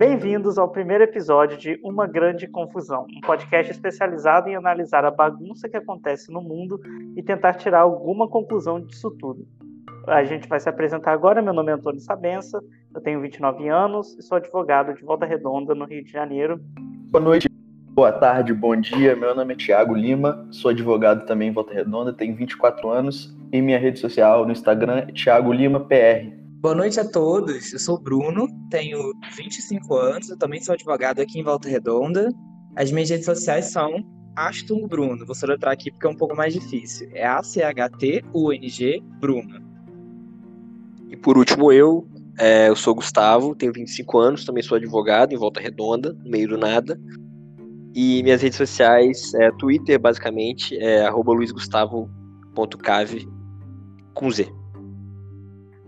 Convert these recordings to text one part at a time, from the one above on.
Bem-vindos ao primeiro episódio de Uma Grande Confusão, um podcast especializado em analisar a bagunça que acontece no mundo e tentar tirar alguma conclusão disso tudo. A gente vai se apresentar agora. Meu nome é Antônio Sabença, eu tenho 29 anos e sou advogado de Volta Redonda, no Rio de Janeiro. Boa noite, boa tarde, bom dia. Meu nome é Tiago Lima, sou advogado também em Volta Redonda, tenho 24 anos e minha rede social no Instagram é Tiago Lima PR. Boa noite a todos, eu sou o Bruno, tenho 25 anos, eu também sou advogado aqui em Volta Redonda. As minhas redes sociais são Aston Bruno, vou soletrar aqui porque é um pouco mais difícil. É A-C-H-T-U-N-G Bruno. E por último, eu, é, eu sou Gustavo, tenho 25 anos, também sou advogado em Volta Redonda, no meio do nada. E minhas redes sociais, é Twitter, basicamente, é arroba luizgustavo.cave com Z.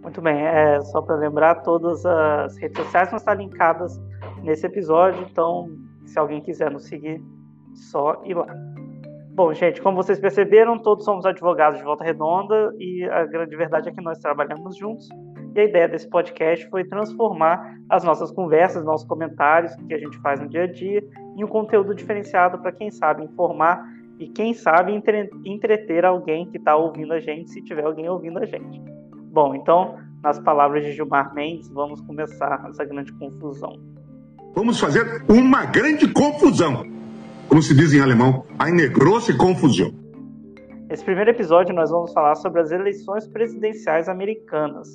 Muito bem, é só para lembrar, todas as redes sociais vão estar linkadas nesse episódio, então se alguém quiser nos seguir, só ir lá. Bom, gente, como vocês perceberam, todos somos advogados de Volta Redonda e a grande verdade é que nós trabalhamos juntos. E a ideia desse podcast foi transformar as nossas conversas, nossos comentários que a gente faz no dia a dia, em um conteúdo diferenciado para quem sabe informar e quem sabe entre, entreter alguém que está ouvindo a gente, se tiver alguém ouvindo a gente. Bom, então, nas palavras de Gilmar Mendes, vamos começar essa grande confusão. Vamos fazer uma grande confusão. Como se diz em alemão, eine große Confusão. Nesse primeiro episódio, nós vamos falar sobre as eleições presidenciais americanas.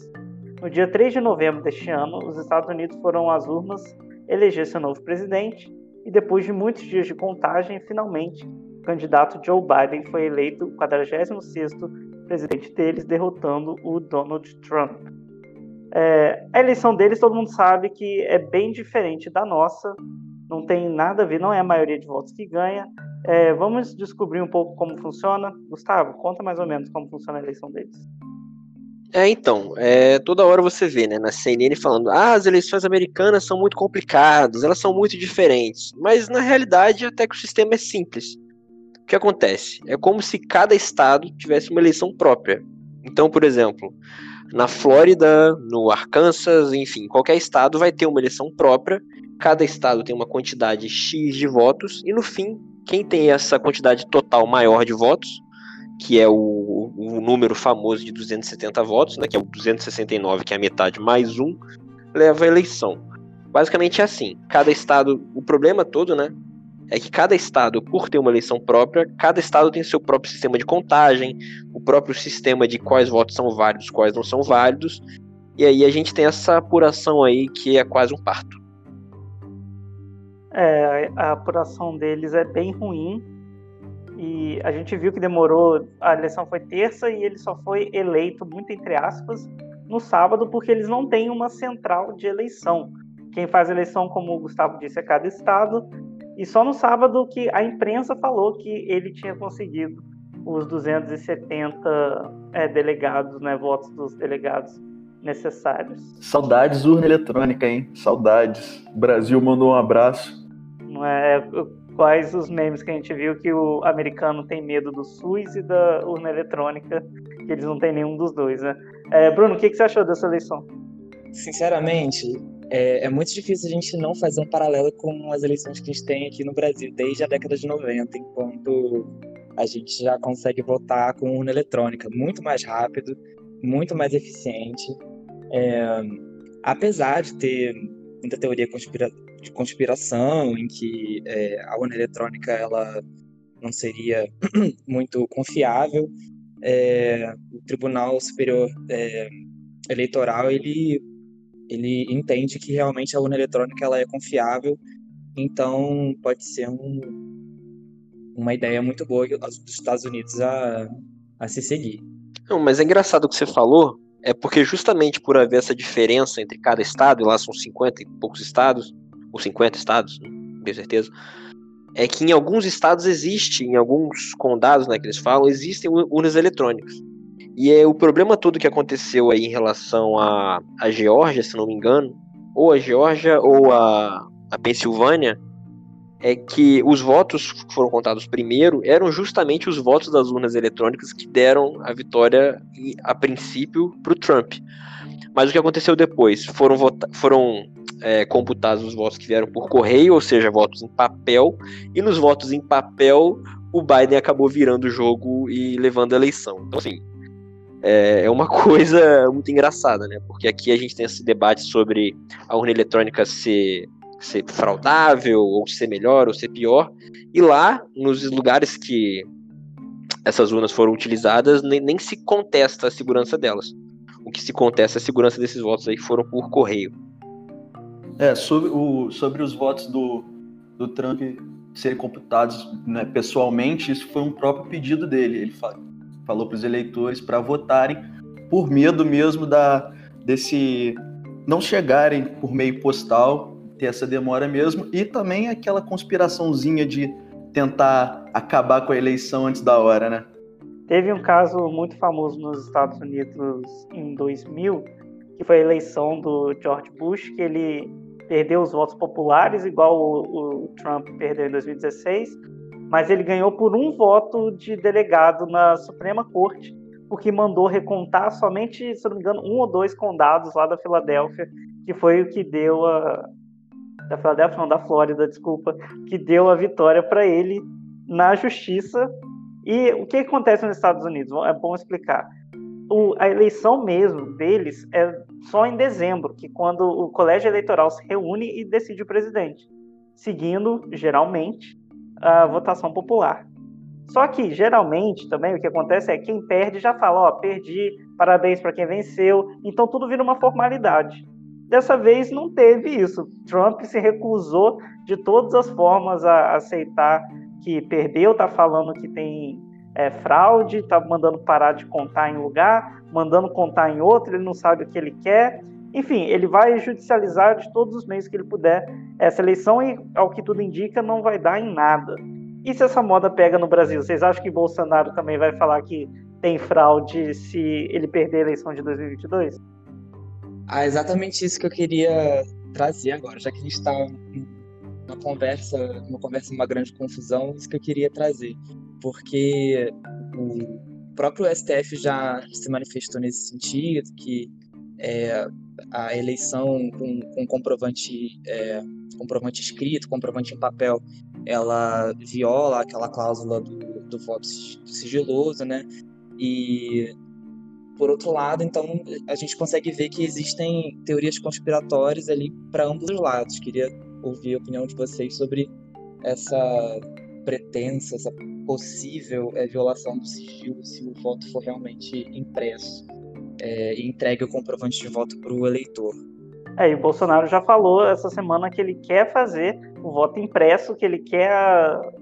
No dia 3 de novembro deste ano, os Estados Unidos foram às urnas eleger seu novo presidente e, depois de muitos dias de contagem, finalmente, o candidato Joe Biden foi eleito o 46º presidente deles, derrotando o Donald Trump. É, a eleição deles, todo mundo sabe que é bem diferente da nossa, não tem nada a ver, não é a maioria de votos que ganha. É, vamos descobrir um pouco como funciona. Gustavo, conta mais ou menos como funciona a eleição deles. É, então, é, toda hora você vê, né, na CNN falando, ah, as eleições americanas são muito complicadas, elas são muito diferentes, mas na realidade até que o sistema é simples que acontece? É como se cada estado tivesse uma eleição própria. Então, por exemplo, na Flórida, no Arkansas, enfim, qualquer estado vai ter uma eleição própria. Cada estado tem uma quantidade X de votos e no fim, quem tem essa quantidade total maior de votos, que é o, o número famoso de 270 votos, né, que é o 269, que é a metade mais um, leva a eleição. Basicamente é assim. Cada estado, o problema todo, né, é que cada estado, por ter uma eleição própria, cada estado tem seu próprio sistema de contagem, o próprio sistema de quais votos são válidos, quais não são válidos, e aí a gente tem essa apuração aí que é quase um parto. É, a apuração deles é bem ruim, e a gente viu que demorou, a eleição foi terça e ele só foi eleito, muito entre aspas, no sábado, porque eles não têm uma central de eleição. Quem faz eleição, como o Gustavo disse, é cada estado, e só no sábado que a imprensa falou que ele tinha conseguido os 270 é, delegados, né, votos dos delegados necessários. Saudades urna eletrônica, hein? Saudades. O Brasil mandou um abraço. Não é quais os memes que a gente viu que o americano tem medo do SUS e da urna eletrônica, que eles não têm nenhum dos dois, né? É, Bruno, o que, que você achou dessa eleição? Sinceramente, é, é, muito difícil a gente não fazer um paralelo com as eleições que a gente tem aqui no Brasil desde a década de 90, enquanto a gente já consegue votar com urna eletrônica muito mais rápido, muito mais eficiente. É, apesar de ter muita teoria conspira de conspiração em que é, a urna eletrônica ela não seria muito confiável, é, o Tribunal Superior é, Eleitoral ele ele entende que realmente a urna eletrônica ela é confiável, então pode ser um, uma ideia muito boa dos Estados Unidos a, a se seguir. Não, mas é engraçado o que você falou, é porque justamente por haver essa diferença entre cada estado, e lá são 50 e poucos estados, ou 50 estados, não tenho certeza, é que em alguns estados existe, em alguns condados né, que eles falam, existem urnas eletrônicas. E é o problema todo que aconteceu aí em relação a, a Geórgia, se não me engano, ou a Geórgia ou a, a Pensilvânia, é que os votos que foram contados primeiro eram justamente os votos das urnas eletrônicas que deram a vitória, a princípio, para o Trump. Mas o que aconteceu depois? Foram, foram é, computados os votos que vieram por correio, ou seja, votos em papel, e nos votos em papel o Biden acabou virando o jogo e levando a eleição. Então, assim, é, é uma coisa muito engraçada, né? Porque aqui a gente tem esse debate sobre a urna eletrônica ser, ser fraudável, ou ser melhor, ou ser pior, e lá, nos lugares que essas urnas foram utilizadas, nem, nem se contesta a segurança delas. O que se contesta é a segurança desses votos aí que foram por correio. É, sobre, o, sobre os votos do, do Trump serem computados né, pessoalmente, isso foi um próprio pedido dele. Ele fa falou para os eleitores para votarem por medo mesmo da desse não chegarem por meio postal, ter essa demora mesmo, e também aquela conspiraçãozinha de tentar acabar com a eleição antes da hora, né? Teve um caso muito famoso nos Estados Unidos em 2000, que foi a eleição do George Bush, que ele perdeu os votos populares, igual o, o Trump perdeu em 2016, mas ele ganhou por um voto de delegado na Suprema Corte, porque mandou recontar somente, se não me engano, um ou dois condados lá da Filadélfia, que foi o que deu a. Da Filadélfia, não, da Flórida, desculpa, que deu a vitória para ele na justiça e o que acontece nos Estados Unidos? É bom explicar. O, a eleição mesmo deles é só em dezembro, que quando o colégio eleitoral se reúne e decide o presidente, seguindo, geralmente, a votação popular. Só que, geralmente, também o que acontece é quem perde já fala: Ó, perdi, parabéns para quem venceu, então tudo vira uma formalidade. Dessa vez não teve isso. Trump se recusou de todas as formas a aceitar que perdeu, tá falando que tem é, fraude, tá mandando parar de contar em lugar, mandando contar em outro, ele não sabe o que ele quer. Enfim, ele vai judicializar de todos os meios que ele puder essa eleição e, ao que tudo indica, não vai dar em nada. E se essa moda pega no Brasil? Vocês acham que Bolsonaro também vai falar que tem fraude se ele perder a eleição de 2022? Ah, exatamente isso que eu queria trazer agora, já que a gente está uma conversa, uma conversa uma grande confusão, isso que eu queria trazer, porque o próprio STF já se manifestou nesse sentido, que é, a eleição com, com comprovante, é, comprovante escrito, comprovante em papel, ela viola aquela cláusula do, do voto sigiloso, né? E por outro lado, então a gente consegue ver que existem teorias conspiratórias ali para ambos os lados. Queria ouvir a opinião de vocês sobre essa pretensa, essa possível é, violação do sigilo se o voto for realmente impresso é, e entregue o comprovante de voto para o eleitor. É, e o Bolsonaro já falou essa semana que ele quer fazer o voto impresso, que ele quer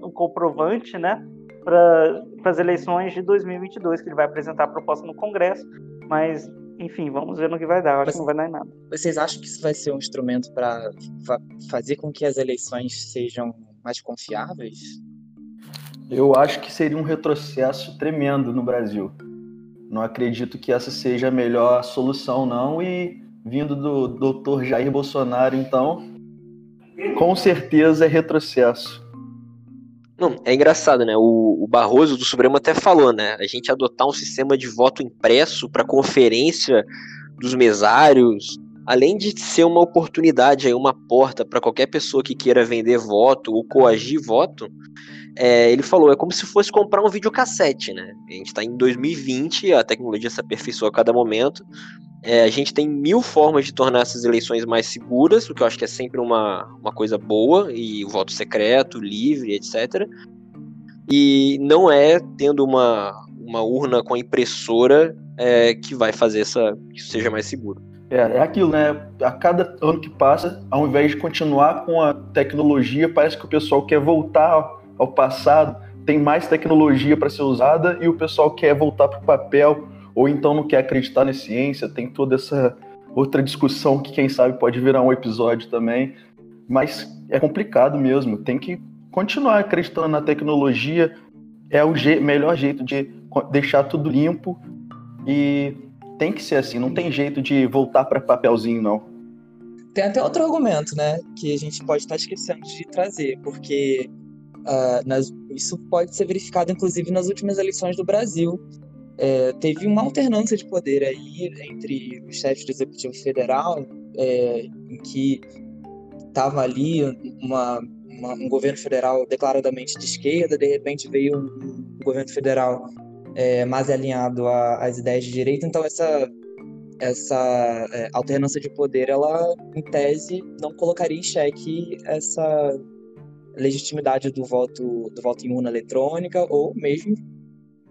o comprovante, né, para as eleições de 2022, que ele vai apresentar a proposta no Congresso, mas enfim, vamos ver no que vai dar. Eu acho Mas, que não vai dar em nada. Vocês acham que isso vai ser um instrumento para fa fazer com que as eleições sejam mais confiáveis? Eu acho que seria um retrocesso tremendo no Brasil. Não acredito que essa seja a melhor solução, não. E vindo do doutor Jair Bolsonaro, então, com certeza é retrocesso. Não, é engraçado, né? O, o, Barroso do Supremo até falou, né? A gente adotar um sistema de voto impresso para conferência dos mesários, além de ser uma oportunidade aí, uma porta para qualquer pessoa que queira vender voto ou coagir voto, é, ele falou, é como se fosse comprar um videocassete, né? A gente está em 2020, a tecnologia se aperfeiçoa a cada momento. É, a gente tem mil formas de tornar essas eleições mais seguras, o que eu acho que é sempre uma, uma coisa boa, e o voto secreto, livre, etc. E não é tendo uma, uma urna com a impressora é, que vai fazer essa que isso seja mais seguro. É, é aquilo, né? A cada ano que passa, ao invés de continuar com a tecnologia, parece que o pessoal quer voltar ao passado, tem mais tecnologia para ser usada e o pessoal quer voltar para o papel ou então não quer acreditar na ciência, tem toda essa outra discussão que quem sabe pode virar um episódio também, mas é complicado mesmo, tem que continuar acreditando na tecnologia, é o je melhor jeito de deixar tudo limpo e tem que ser assim, não tem jeito de voltar para papelzinho não. Tem até outro argumento, né, que a gente pode estar esquecendo de trazer, porque Uh, nas, isso pode ser verificado, inclusive, nas últimas eleições do Brasil. É, teve uma alternância de poder aí entre os chefes do Executivo Federal, é, em que estava ali uma, uma, um governo federal declaradamente de esquerda, de repente veio um, um governo federal é, mais alinhado às ideias de direita, então essa essa é, alternância de poder, ela, em tese, não colocaria em xeque essa legitimidade do voto, do voto em urna eletrônica ou mesmo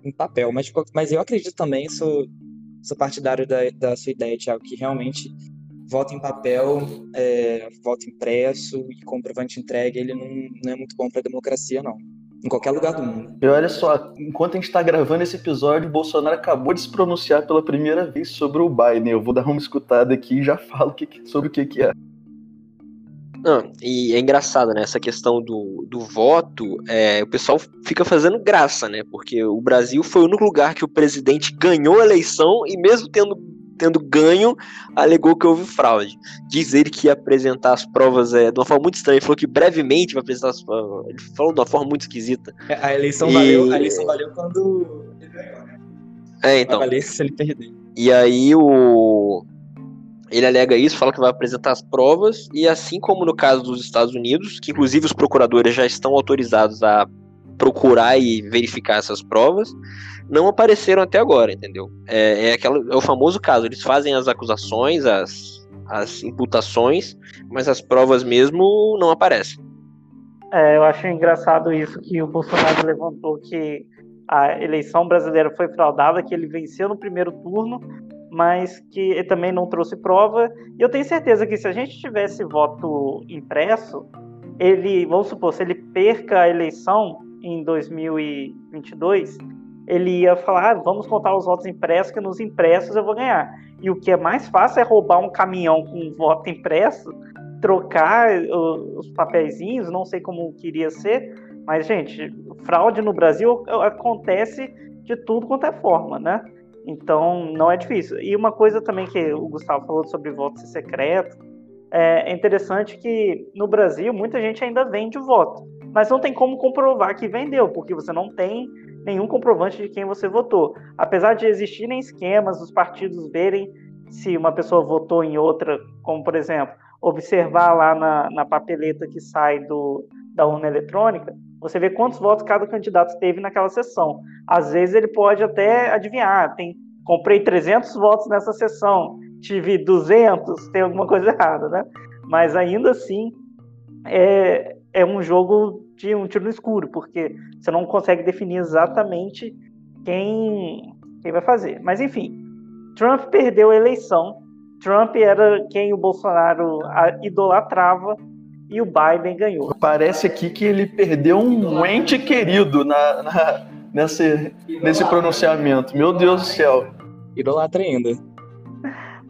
em papel. Mas, mas eu acredito também, sou, sou partidário da, da sua ideia, Tiago, que realmente voto em papel, é, voto impresso e comprovante entregue, ele não, não é muito bom para a democracia, não. Em qualquer lugar do mundo. E olha só, enquanto a gente está gravando esse episódio, Bolsonaro acabou de se pronunciar pela primeira vez sobre o Biden. Eu vou dar uma escutada aqui e já falo sobre o que, que é. Não, e é engraçado, né? Essa questão do, do voto, é, o pessoal fica fazendo graça, né? Porque o Brasil foi o único lugar que o presidente ganhou a eleição e mesmo tendo, tendo ganho, alegou que houve fraude. Diz ele que ia apresentar as provas é, de uma forma muito estranha. Ele falou que brevemente vai apresentar as provas. Ele falou de uma forma muito esquisita. É, a eleição, e... valeu, a eleição valeu quando ele ganhou, né? É, então. Vai valer se ele perder. E aí o ele alega isso, fala que vai apresentar as provas, e assim como no caso dos Estados Unidos, que inclusive os procuradores já estão autorizados a procurar e verificar essas provas, não apareceram até agora, entendeu? É, é, aquela, é o famoso caso, eles fazem as acusações, as, as imputações, mas as provas mesmo não aparecem. É, eu acho engraçado isso que o Bolsonaro levantou que a eleição brasileira foi fraudada, que ele venceu no primeiro turno, mas que também não trouxe prova. E eu tenho certeza que se a gente tivesse voto impresso, ele, vamos supor, se ele perca a eleição em 2022, ele ia falar: ah, vamos contar os votos impressos, que nos impressos eu vou ganhar. E o que é mais fácil é roubar um caminhão com voto impresso, trocar os papeizinhos, não sei como queria ser, mas, gente, fraude no Brasil acontece de tudo quanto é forma, né? Então, não é difícil. E uma coisa também que o Gustavo falou sobre voto ser secreto, é interessante que no Brasil muita gente ainda vende o voto, mas não tem como comprovar que vendeu, porque você não tem nenhum comprovante de quem você votou. Apesar de existirem esquemas, os partidos verem se uma pessoa votou em outra, como por exemplo, observar lá na, na papeleta que sai do, da urna eletrônica, você vê quantos votos cada candidato teve naquela sessão. Às vezes ele pode até adivinhar, tem, comprei 300 votos nessa sessão, tive 200, tem alguma coisa errada, né? Mas ainda assim é, é um jogo de um tiro no escuro, porque você não consegue definir exatamente quem, quem vai fazer. Mas enfim, Trump perdeu a eleição. Trump era quem o Bolsonaro idolatrava e o Biden ganhou. Parece aqui que ele perdeu um ente querido na, na, nesse, nesse pronunciamento. Meu Deus do céu. Idolatra ainda.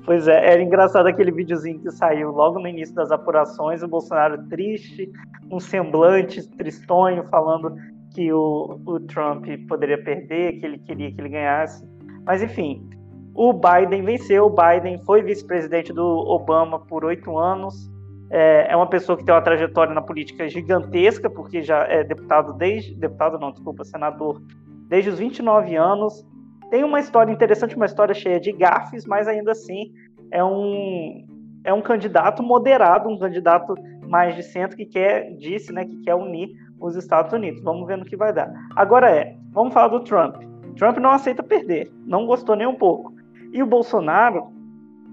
Pois é, era engraçado aquele videozinho que saiu logo no início das apurações, o Bolsonaro triste, um semblante tristonho, falando que o, o Trump poderia perder, que ele queria que ele ganhasse. Mas enfim, o Biden venceu, o Biden foi vice-presidente do Obama por oito anos, é, é uma pessoa que tem uma trajetória na política gigantesca, porque já é deputado desde. Deputado não, desculpa, senador, desde os 29 anos. Tem uma história interessante, uma história cheia de gafes, mas ainda assim é um, é um candidato moderado, um candidato mais de centro que quer, disse, né, que quer unir os Estados Unidos. Vamos ver no que vai dar. Agora é, vamos falar do Trump. Trump não aceita perder, não gostou nem um pouco. E o Bolsonaro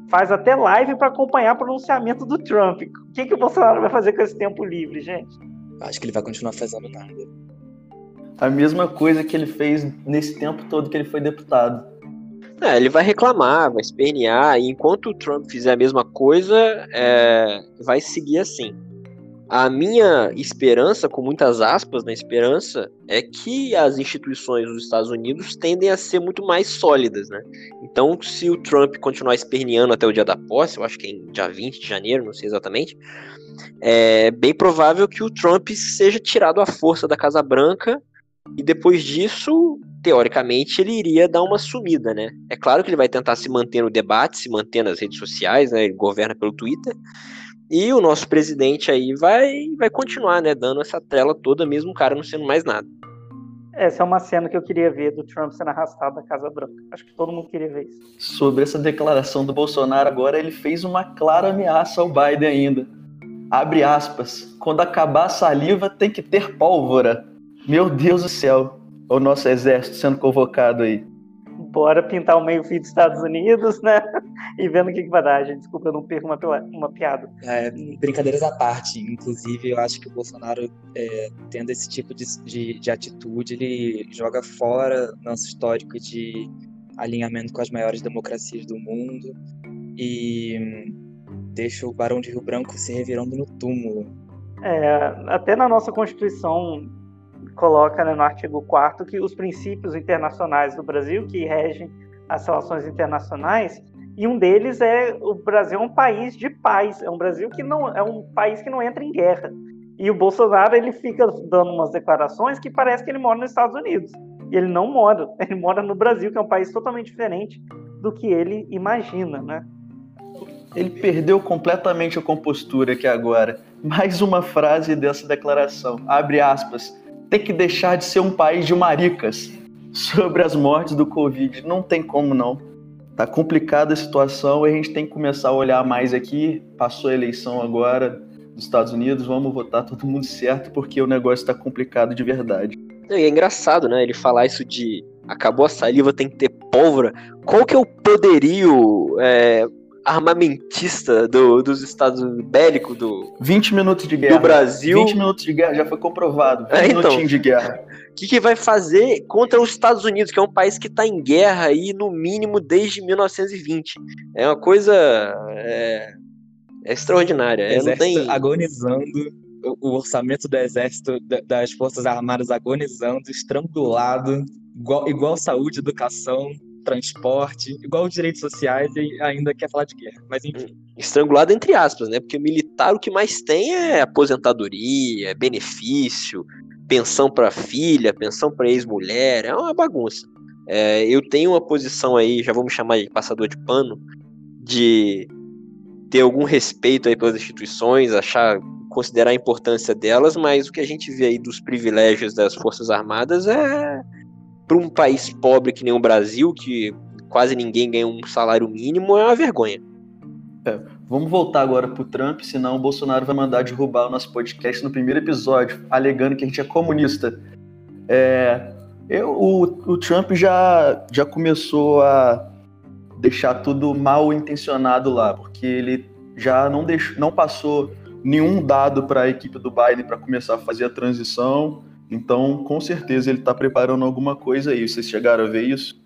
faz até live para acompanhar o pronunciamento do Trump. O que, que o Bolsonaro vai fazer com esse tempo livre, gente? Acho que ele vai continuar fazendo nada. A mesma coisa que ele fez nesse tempo todo que ele foi deputado. É, ele vai reclamar, vai espernear, e enquanto o Trump fizer a mesma coisa, é, vai seguir assim. A minha esperança, com muitas aspas na esperança, é que as instituições dos Estados Unidos tendem a ser muito mais sólidas, né? Então, se o Trump continuar esperneando até o dia da posse, eu acho que é em dia 20 de janeiro, não sei exatamente, é bem provável que o Trump seja tirado à força da Casa Branca e depois disso, teoricamente, ele iria dar uma sumida, né? É claro que ele vai tentar se manter no debate, se manter nas redes sociais, né? Ele governa pelo Twitter, e o nosso presidente aí vai, vai continuar, né, dando essa trela toda, mesmo o cara não sendo mais nada. Essa é uma cena que eu queria ver do Trump sendo arrastado da Casa Branca. Acho que todo mundo queria ver isso. Sobre essa declaração do Bolsonaro agora, ele fez uma clara ameaça ao Biden ainda. Abre aspas. Quando acabar a saliva, tem que ter pólvora. Meu Deus do céu. O nosso exército sendo convocado aí. Bora pintar o meio-fio dos Estados Unidos, né? E vendo o que, que vai dar, gente. Desculpa, eu não perco uma, uma piada. É, brincadeiras à parte. Inclusive, eu acho que o Bolsonaro, é, tendo esse tipo de, de, de atitude, ele joga fora nosso histórico de alinhamento com as maiores democracias do mundo e deixa o Barão de Rio Branco se revirando no túmulo. É, até na nossa Constituição coloca né, no artigo 4 que os princípios internacionais do Brasil que regem as relações internacionais e um deles é o Brasil é um país de paz, é um Brasil que não é um país que não entra em guerra. E o Bolsonaro ele fica dando umas declarações que parece que ele mora nos Estados Unidos. E ele não mora, ele mora no Brasil, que é um país totalmente diferente do que ele imagina, né? Ele perdeu completamente a compostura aqui agora. Mais uma frase dessa declaração. Abre aspas. Tem que deixar de ser um país de maricas sobre as mortes do Covid. Não tem como não. Tá complicada a situação e a gente tem que começar a olhar mais aqui. Passou a eleição agora dos Estados Unidos, vamos votar todo mundo certo porque o negócio está complicado de verdade. É engraçado, né? Ele falar isso de acabou a saliva, tem que ter pólvora. Qual que é o poderio é, armamentista do, dos Estados Unidos, bélico do 20 minutos de guerra. Do Brasil. 20 minutos de guerra, já foi comprovado. 20 é, então, de guerra. O que, que vai fazer contra os Estados Unidos, que é um país que está em guerra aí no mínimo desde 1920? É uma coisa é, é extraordinária. É, não tem... agonizando o orçamento do exército, das forças armadas agonizando, estrangulado, igual, igual saúde, educação, transporte, igual direitos sociais e ainda quer falar de guerra. Mas enfim. Estrangulado entre aspas, né? Porque militar o que mais tem é aposentadoria, é benefício, pensão para filha, pensão para ex-mulher, é uma bagunça. É, eu tenho uma posição aí, já me chamar de passador de pano, de ter algum respeito aí pelas instituições, achar, considerar a importância delas, mas o que a gente vê aí dos privilégios das Forças Armadas é para um país pobre que nem o Brasil, que quase ninguém ganha um salário mínimo, é uma vergonha. É, vamos voltar agora pro Trump, senão o Bolsonaro vai mandar derrubar o nosso podcast no primeiro episódio, alegando que a gente é comunista. É, eu, o, o Trump já, já começou a deixar tudo mal intencionado lá, porque ele já não, deixou, não passou nenhum dado para a equipe do Biden para começar a fazer a transição. Então, com certeza, ele está preparando alguma coisa aí. Vocês chegaram a ver isso?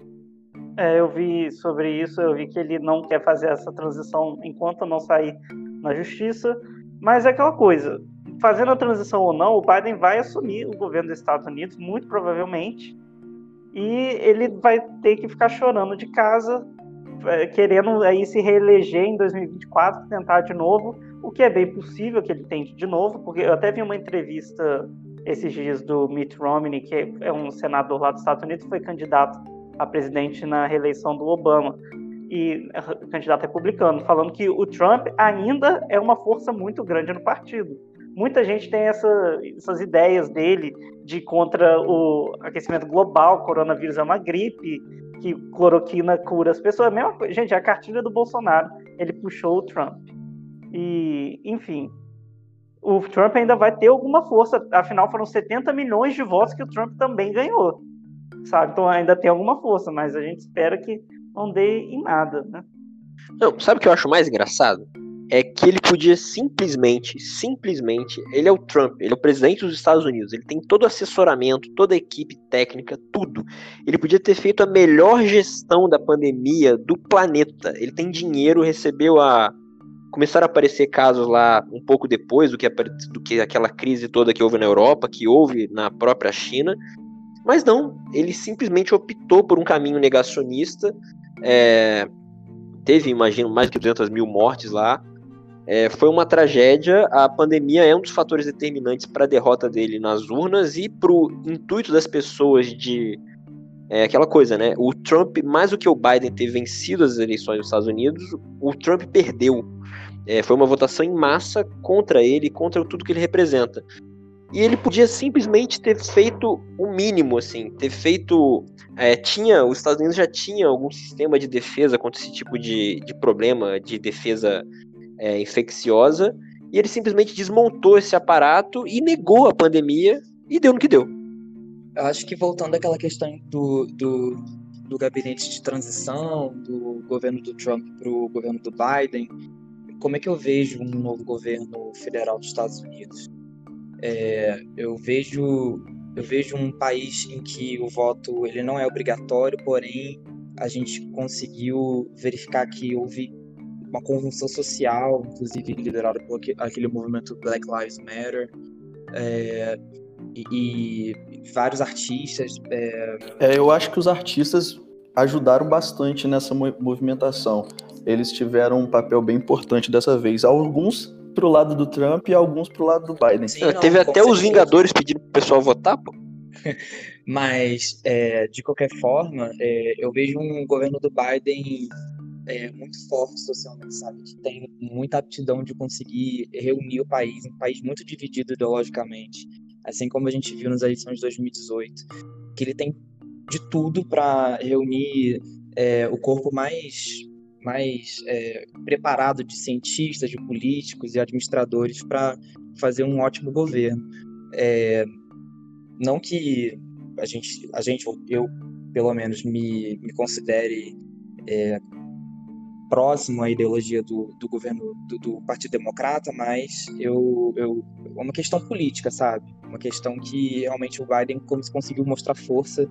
É, eu vi sobre isso, eu vi que ele não quer fazer essa transição enquanto não sair na justiça. Mas é aquela coisa, fazendo a transição ou não, o Biden vai assumir o governo dos Estados Unidos, muito provavelmente, e ele vai ter que ficar chorando de casa, é, querendo aí se reeleger em 2024, tentar de novo, o que é bem possível que ele tente de novo, porque eu até vi uma entrevista esses dias do Mitt Romney, que é um senador lá dos Estados Unidos, foi candidato a presidente na reeleição do Obama e candidato republicano, falando que o Trump ainda é uma força muito grande no partido. Muita gente tem essa, essas ideias dele de contra o aquecimento global, coronavírus é uma gripe, que cloroquina cura as pessoas. Mesma, gente, a cartilha do Bolsonaro, ele puxou o Trump. E, enfim, o Trump ainda vai ter alguma força. Afinal, foram 70 milhões de votos que o Trump também ganhou. Sabe? Então ainda tem alguma força, mas a gente espera que não dê em nada, né? Não, sabe o que eu acho mais engraçado? É que ele podia simplesmente, simplesmente, ele é o Trump, ele é o presidente dos Estados Unidos, ele tem todo o assessoramento, toda a equipe técnica, tudo. Ele podia ter feito a melhor gestão da pandemia do planeta. Ele tem dinheiro, recebeu a começaram a aparecer casos lá um pouco depois do que, do que aquela crise toda que houve na Europa, que houve na própria China. Mas não, ele simplesmente optou por um caminho negacionista. É, teve, imagino, mais de 200 mil mortes lá. É, foi uma tragédia. A pandemia é um dos fatores determinantes para a derrota dele nas urnas e para o intuito das pessoas de. É aquela coisa, né? O Trump, mais do que o Biden ter vencido as eleições dos Estados Unidos, o Trump perdeu. É, foi uma votação em massa contra ele, contra tudo que ele representa. E ele podia simplesmente ter feito o mínimo, assim, ter feito. É, tinha, os Estados Unidos já tinha algum sistema de defesa contra esse tipo de, de problema de defesa é, infecciosa, e ele simplesmente desmontou esse aparato e negou a pandemia e deu no que deu. Eu acho que voltando àquela questão do, do, do gabinete de transição, do governo do Trump para o governo do Biden, como é que eu vejo um novo governo federal dos Estados Unidos? É, eu vejo eu vejo um país em que o voto ele não é obrigatório, porém a gente conseguiu verificar que houve uma convulsão social, inclusive liderada por aquele movimento Black Lives Matter, é, e, e, vários artistas. É... É, eu acho que os artistas ajudaram bastante nessa movimentação. Eles tiveram um papel bem importante dessa vez. Alguns pro lado do Trump e alguns pro lado do Biden. Sim, não, Teve até certeza. os Vingadores pedindo pro pessoal votar, pô. Mas, é, de qualquer forma, é, eu vejo um governo do Biden é, muito forte socialmente, sabe? Que tem muita aptidão de conseguir reunir o país, um país muito dividido ideologicamente, assim como a gente viu nas eleições de 2018, que ele tem de tudo para reunir é, o corpo mais mais é, preparado de cientistas, de políticos e administradores para fazer um ótimo governo. É, não que a gente, a gente, eu pelo menos me, me considere é, próximo à ideologia do, do governo do, do, Partido Democrata, mas eu, eu é uma questão política, sabe? Uma questão que realmente o Biden conseguiu mostrar força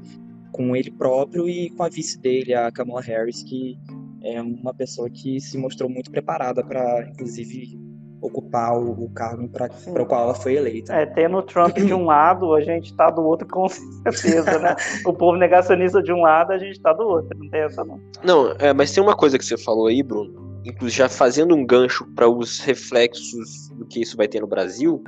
com ele próprio e com a vice dele, a Kamala Harris, que é uma pessoa que se mostrou muito preparada para, inclusive, ocupar o, o cargo para o qual ela foi eleita. É, tendo o Trump de um lado, a gente está do outro com certeza, né? o povo negacionista de um lado, a gente está do outro, não tem essa não. Não, é, mas tem uma coisa que você falou aí, Bruno, inclusive já fazendo um gancho para os reflexos do que isso vai ter no Brasil,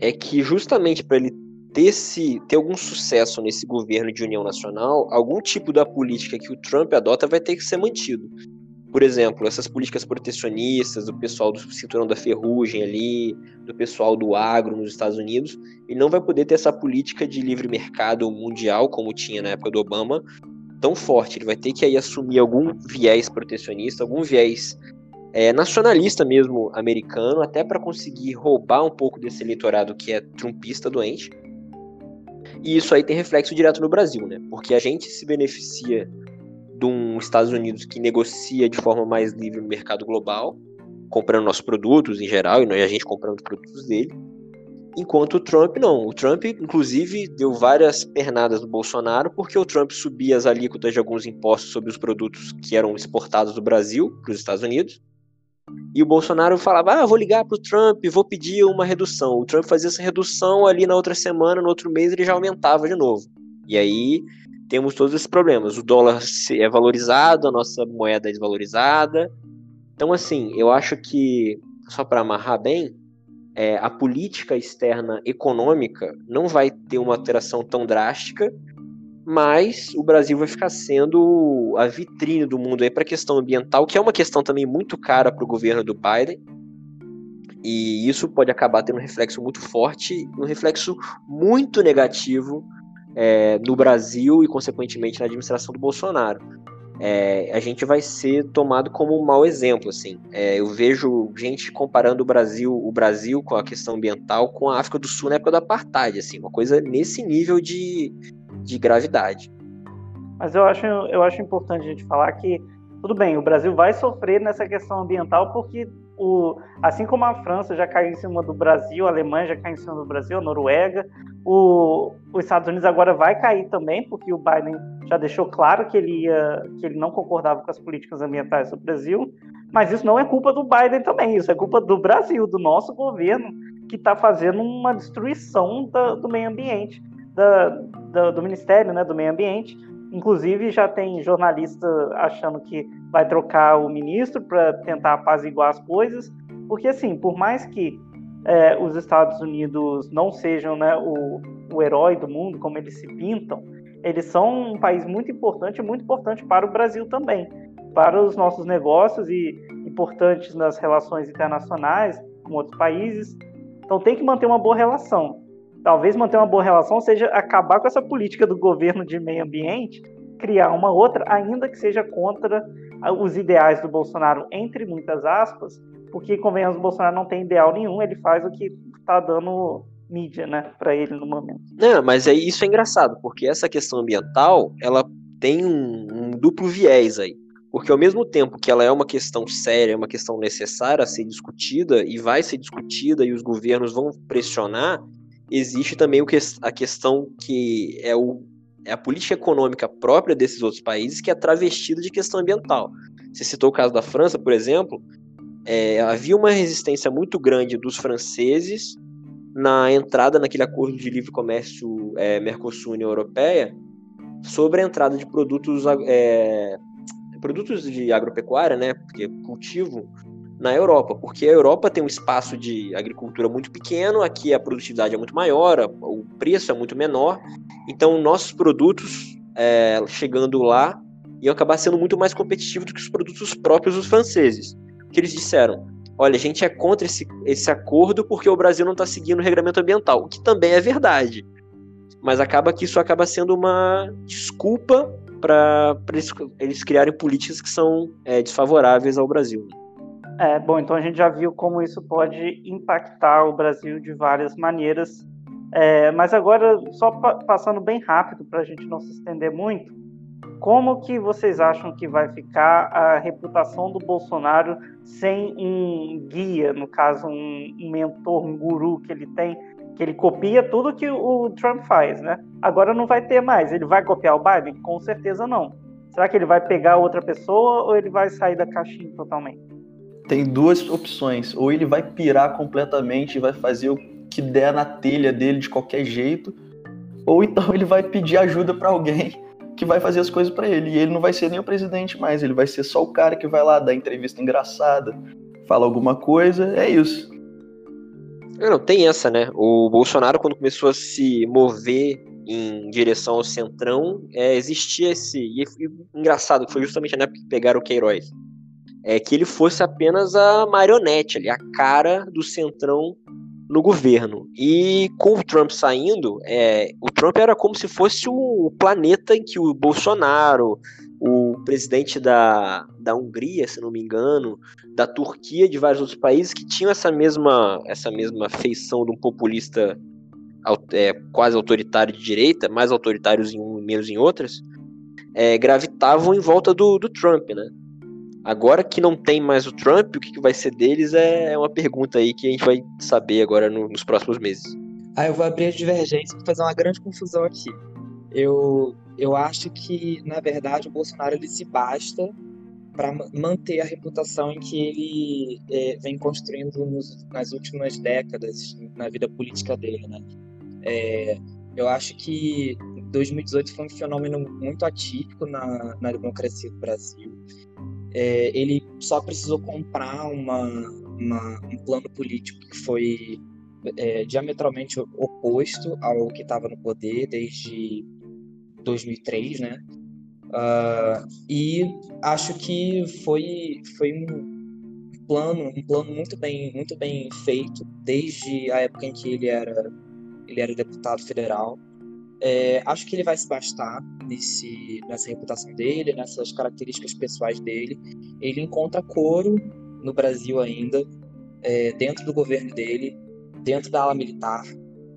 é que justamente para ele ter, esse, ter algum sucesso nesse governo de união nacional, algum tipo da política que o Trump adota vai ter que ser mantido. Por exemplo, essas políticas protecionistas do pessoal do cinturão da ferrugem ali, do pessoal do agro nos Estados Unidos, ele não vai poder ter essa política de livre mercado mundial, como tinha na época do Obama, tão forte. Ele vai ter que aí assumir algum viés protecionista, algum viés é, nacionalista mesmo americano, até para conseguir roubar um pouco desse eleitorado que é trumpista doente. E isso aí tem reflexo direto no Brasil, né? Porque a gente se beneficia de um Estados Unidos que negocia de forma mais livre no mercado global, comprando nossos produtos em geral e a gente comprando os produtos dele. Enquanto o Trump não. O Trump, inclusive, deu várias pernadas no Bolsonaro porque o Trump subia as alíquotas de alguns impostos sobre os produtos que eram exportados do Brasil para os Estados Unidos. E o Bolsonaro falava: Ah, vou ligar para o Trump, vou pedir uma redução. O Trump fazia essa redução ali na outra semana, no outro mês ele já aumentava de novo. E aí temos todos esses problemas. O dólar é valorizado, a nossa moeda é desvalorizada. Então, assim, eu acho que, só para amarrar bem, é, a política externa econômica não vai ter uma alteração tão drástica, mas o Brasil vai ficar sendo a vitrine do mundo aí para a questão ambiental, que é uma questão também muito cara para o governo do Biden. E isso pode acabar tendo um reflexo muito forte, um reflexo muito negativo é, no Brasil e, consequentemente, na administração do Bolsonaro. É, a gente vai ser tomado como um mau exemplo, assim. É, eu vejo gente comparando o Brasil, o Brasil com a questão ambiental com a África do Sul na época do apartheid, assim, uma coisa nesse nível de, de gravidade. Mas eu acho, eu acho importante a gente falar que tudo bem, o Brasil vai sofrer nessa questão ambiental porque o, assim como a França já caiu em cima do Brasil, a Alemanha já caiu em cima do Brasil, a Noruega, o, os Estados Unidos agora vai cair também, porque o Biden já deixou claro que ele, ia, que ele não concordava com as políticas ambientais do Brasil, mas isso não é culpa do Biden também, isso é culpa do Brasil, do nosso governo, que está fazendo uma destruição da, do meio ambiente, da, da, do Ministério né, do Meio Ambiente. Inclusive, já tem jornalista achando que vai trocar o ministro para tentar apaziguar as coisas, porque, assim, por mais que é, os Estados Unidos não sejam né, o, o herói do mundo, como eles se pintam, eles são um país muito importante, muito importante para o Brasil também, para os nossos negócios e importantes nas relações internacionais com outros países. Então tem que manter uma boa relação. Talvez manter uma boa relação seja acabar com essa política do governo de meio ambiente, criar uma outra, ainda que seja contra os ideais do Bolsonaro, entre muitas aspas, porque, convenhamos, o Bolsonaro não tem ideal nenhum, ele faz o que está dando mídia, né, para ele no momento. Não, mas é, isso é engraçado, porque essa questão ambiental, ela tem um, um duplo viés aí. Porque ao mesmo tempo que ela é uma questão séria, é uma questão necessária a ser discutida e vai ser discutida e os governos vão pressionar, existe também que, a questão que é, o, é a política econômica própria desses outros países que é travestida de questão ambiental. Você citou o caso da França, por exemplo, é, havia uma resistência muito grande dos franceses na entrada naquele acordo de livre comércio é, Mercosul-União Europeia sobre a entrada de produtos é, produtos de agropecuária, né, porque cultivo na Europa, porque a Europa tem um espaço de agricultura muito pequeno, aqui a produtividade é muito maior, o preço é muito menor, então nossos produtos é, chegando lá iam acabar sendo muito mais competitivos do que os produtos próprios dos franceses. Que eles disseram: olha, a gente é contra esse, esse acordo porque o Brasil não está seguindo o regulamento ambiental, o que também é verdade. Mas acaba que isso acaba sendo uma desculpa para eles, eles criarem políticas que são é, desfavoráveis ao Brasil. É, bom, então a gente já viu como isso pode impactar o Brasil de várias maneiras. É, mas agora, só pa passando bem rápido para a gente não se estender muito, como que vocês acham que vai ficar a reputação do Bolsonaro sem um guia, no caso, um, mentor, um guru que ele tem que ele copia tudo que o Trump faz, né? Agora não vai ter mais. Ele vai copiar o Biden? Com certeza não. Será que ele vai pegar outra pessoa ou ele vai sair da caixinha totalmente? Tem duas opções. Ou ele vai pirar completamente e vai fazer o que der na telha dele de qualquer jeito, ou então ele vai pedir ajuda para alguém que vai fazer as coisas para ele. E ele não vai ser nem o presidente mais, ele vai ser só o cara que vai lá dar entrevista engraçada, fala alguma coisa. É isso. Não, tem essa, né? O Bolsonaro, quando começou a se mover em direção ao centrão, é, existia esse. E, e engraçado, foi justamente na época que pegaram o Queiroz. É que ele fosse apenas a marionete ali, a cara do centrão no governo. E com o Trump saindo, é, o Trump era como se fosse o planeta em que o Bolsonaro, o presidente da, da Hungria, se não me engano, da Turquia, de vários outros países que tinham essa mesma, essa mesma feição de um populista é, quase autoritário de direita, mais autoritários em um menos em outras, é, gravitavam em volta do, do Trump, né? Agora que não tem mais o Trump, o que, que vai ser deles é, uma pergunta aí que a gente vai saber agora no, nos próximos meses. Ah, eu vou abrir a divergência para fazer uma grande confusão aqui. Eu, eu acho que, na verdade, o Bolsonaro ele se basta para manter a reputação em que ele é, vem construindo nos, nas últimas décadas na vida política dele, né? É, eu acho que 2018 foi um fenômeno muito atípico na, na democracia do Brasil. É, ele só precisou comprar uma, uma, um plano político que foi é, diametralmente oposto ao que estava no poder desde 2003, né? Uh, e acho que foi, foi um plano, um plano muito bem, muito bem feito desde a época em que ele era, ele era deputado federal. É, acho que ele vai se bastar nesse, nessa reputação dele, nessas características pessoais dele. Ele encontra coro no Brasil ainda, é, dentro do governo dele, dentro da ala militar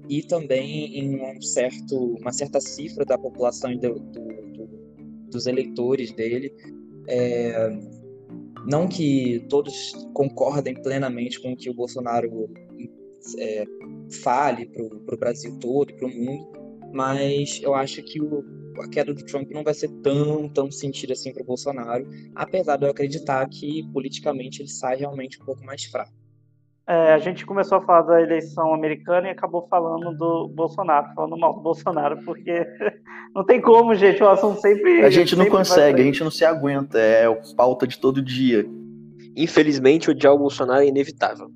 e também em um certo, uma certa cifra da população do, do, do, dos eleitores dele. É, não que todos concordem plenamente com o que o Bolsonaro é, fale para o Brasil todo e para o mundo, mas eu acho que o, a queda do Trump não vai ser tão, tão sentida assim para o Bolsonaro, apesar de eu acreditar que politicamente ele sai realmente um pouco mais fraco é, a gente começou a falar da eleição americana e acabou falando do Bolsonaro, falando mal do Bolsonaro, porque não tem como, gente, o assunto sempre. A gente não consegue, a gente não se aguenta, é pauta de todo dia. Infelizmente, odiar o Bolsonaro é inevitável.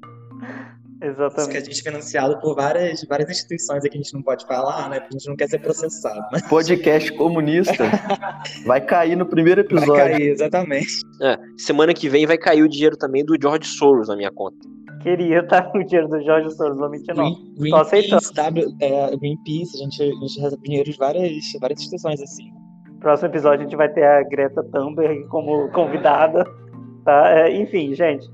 Exatamente. Isso que a gente é financiado por várias, várias instituições que a gente não pode falar, né? Porque a gente não quer ser processado. Mas... Podcast comunista vai cair no primeiro episódio. Vai cair, exatamente. É, semana que vem vai cair o dinheiro também do George Soros na minha conta. Queria estar no dinheiro do Jorge Soros, não mentir não. Green, Tô aceitando. W, é, Greenpeace, a gente, a gente recebe dinheiro de várias, várias instituições assim. Próximo episódio a gente vai ter a Greta Thunberg como convidada. Tá? É, enfim, gente.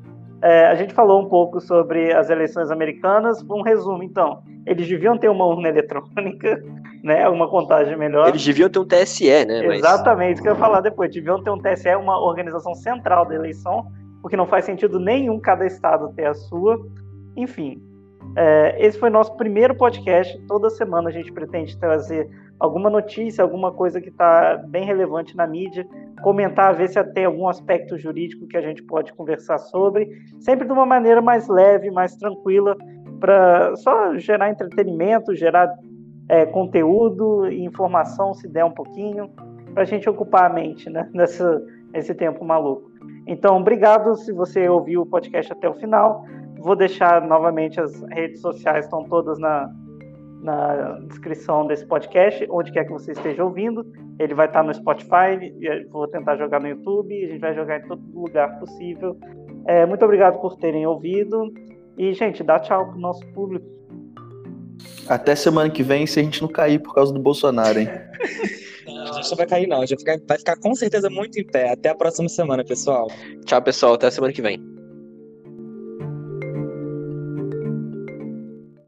É, a gente falou um pouco sobre as eleições americanas. Um resumo, então. Eles deviam ter uma urna eletrônica, né? Uma contagem melhor. Eles deviam ter um TSE, né? Mas... Exatamente, isso que eu ia falar depois. Deviam ter um TSE, uma organização central da eleição, porque não faz sentido nenhum cada estado ter a sua. Enfim, é, esse foi nosso primeiro podcast. Toda semana a gente pretende trazer alguma notícia, alguma coisa que está bem relevante na mídia, comentar, ver se tem algum aspecto jurídico que a gente pode conversar sobre, sempre de uma maneira mais leve, mais tranquila, para só gerar entretenimento, gerar é, conteúdo e informação, se der um pouquinho, para a gente ocupar a mente né, nessa, nesse tempo maluco. Então, obrigado se você ouviu o podcast até o final. Vou deixar novamente as redes sociais, estão todas na, na descrição desse podcast, onde quer que você esteja ouvindo. Ele vai estar no Spotify, vou tentar jogar no YouTube, a gente vai jogar em todo lugar possível. É, muito obrigado por terem ouvido. E, gente, dá tchau pro nosso público. Até semana que vem, se a gente não cair por causa do Bolsonaro, hein? Não, a gente não vai cair, não. A gente vai ficar, vai ficar com certeza muito em pé. Até a próxima semana, pessoal. Tchau, pessoal. Até semana que vem.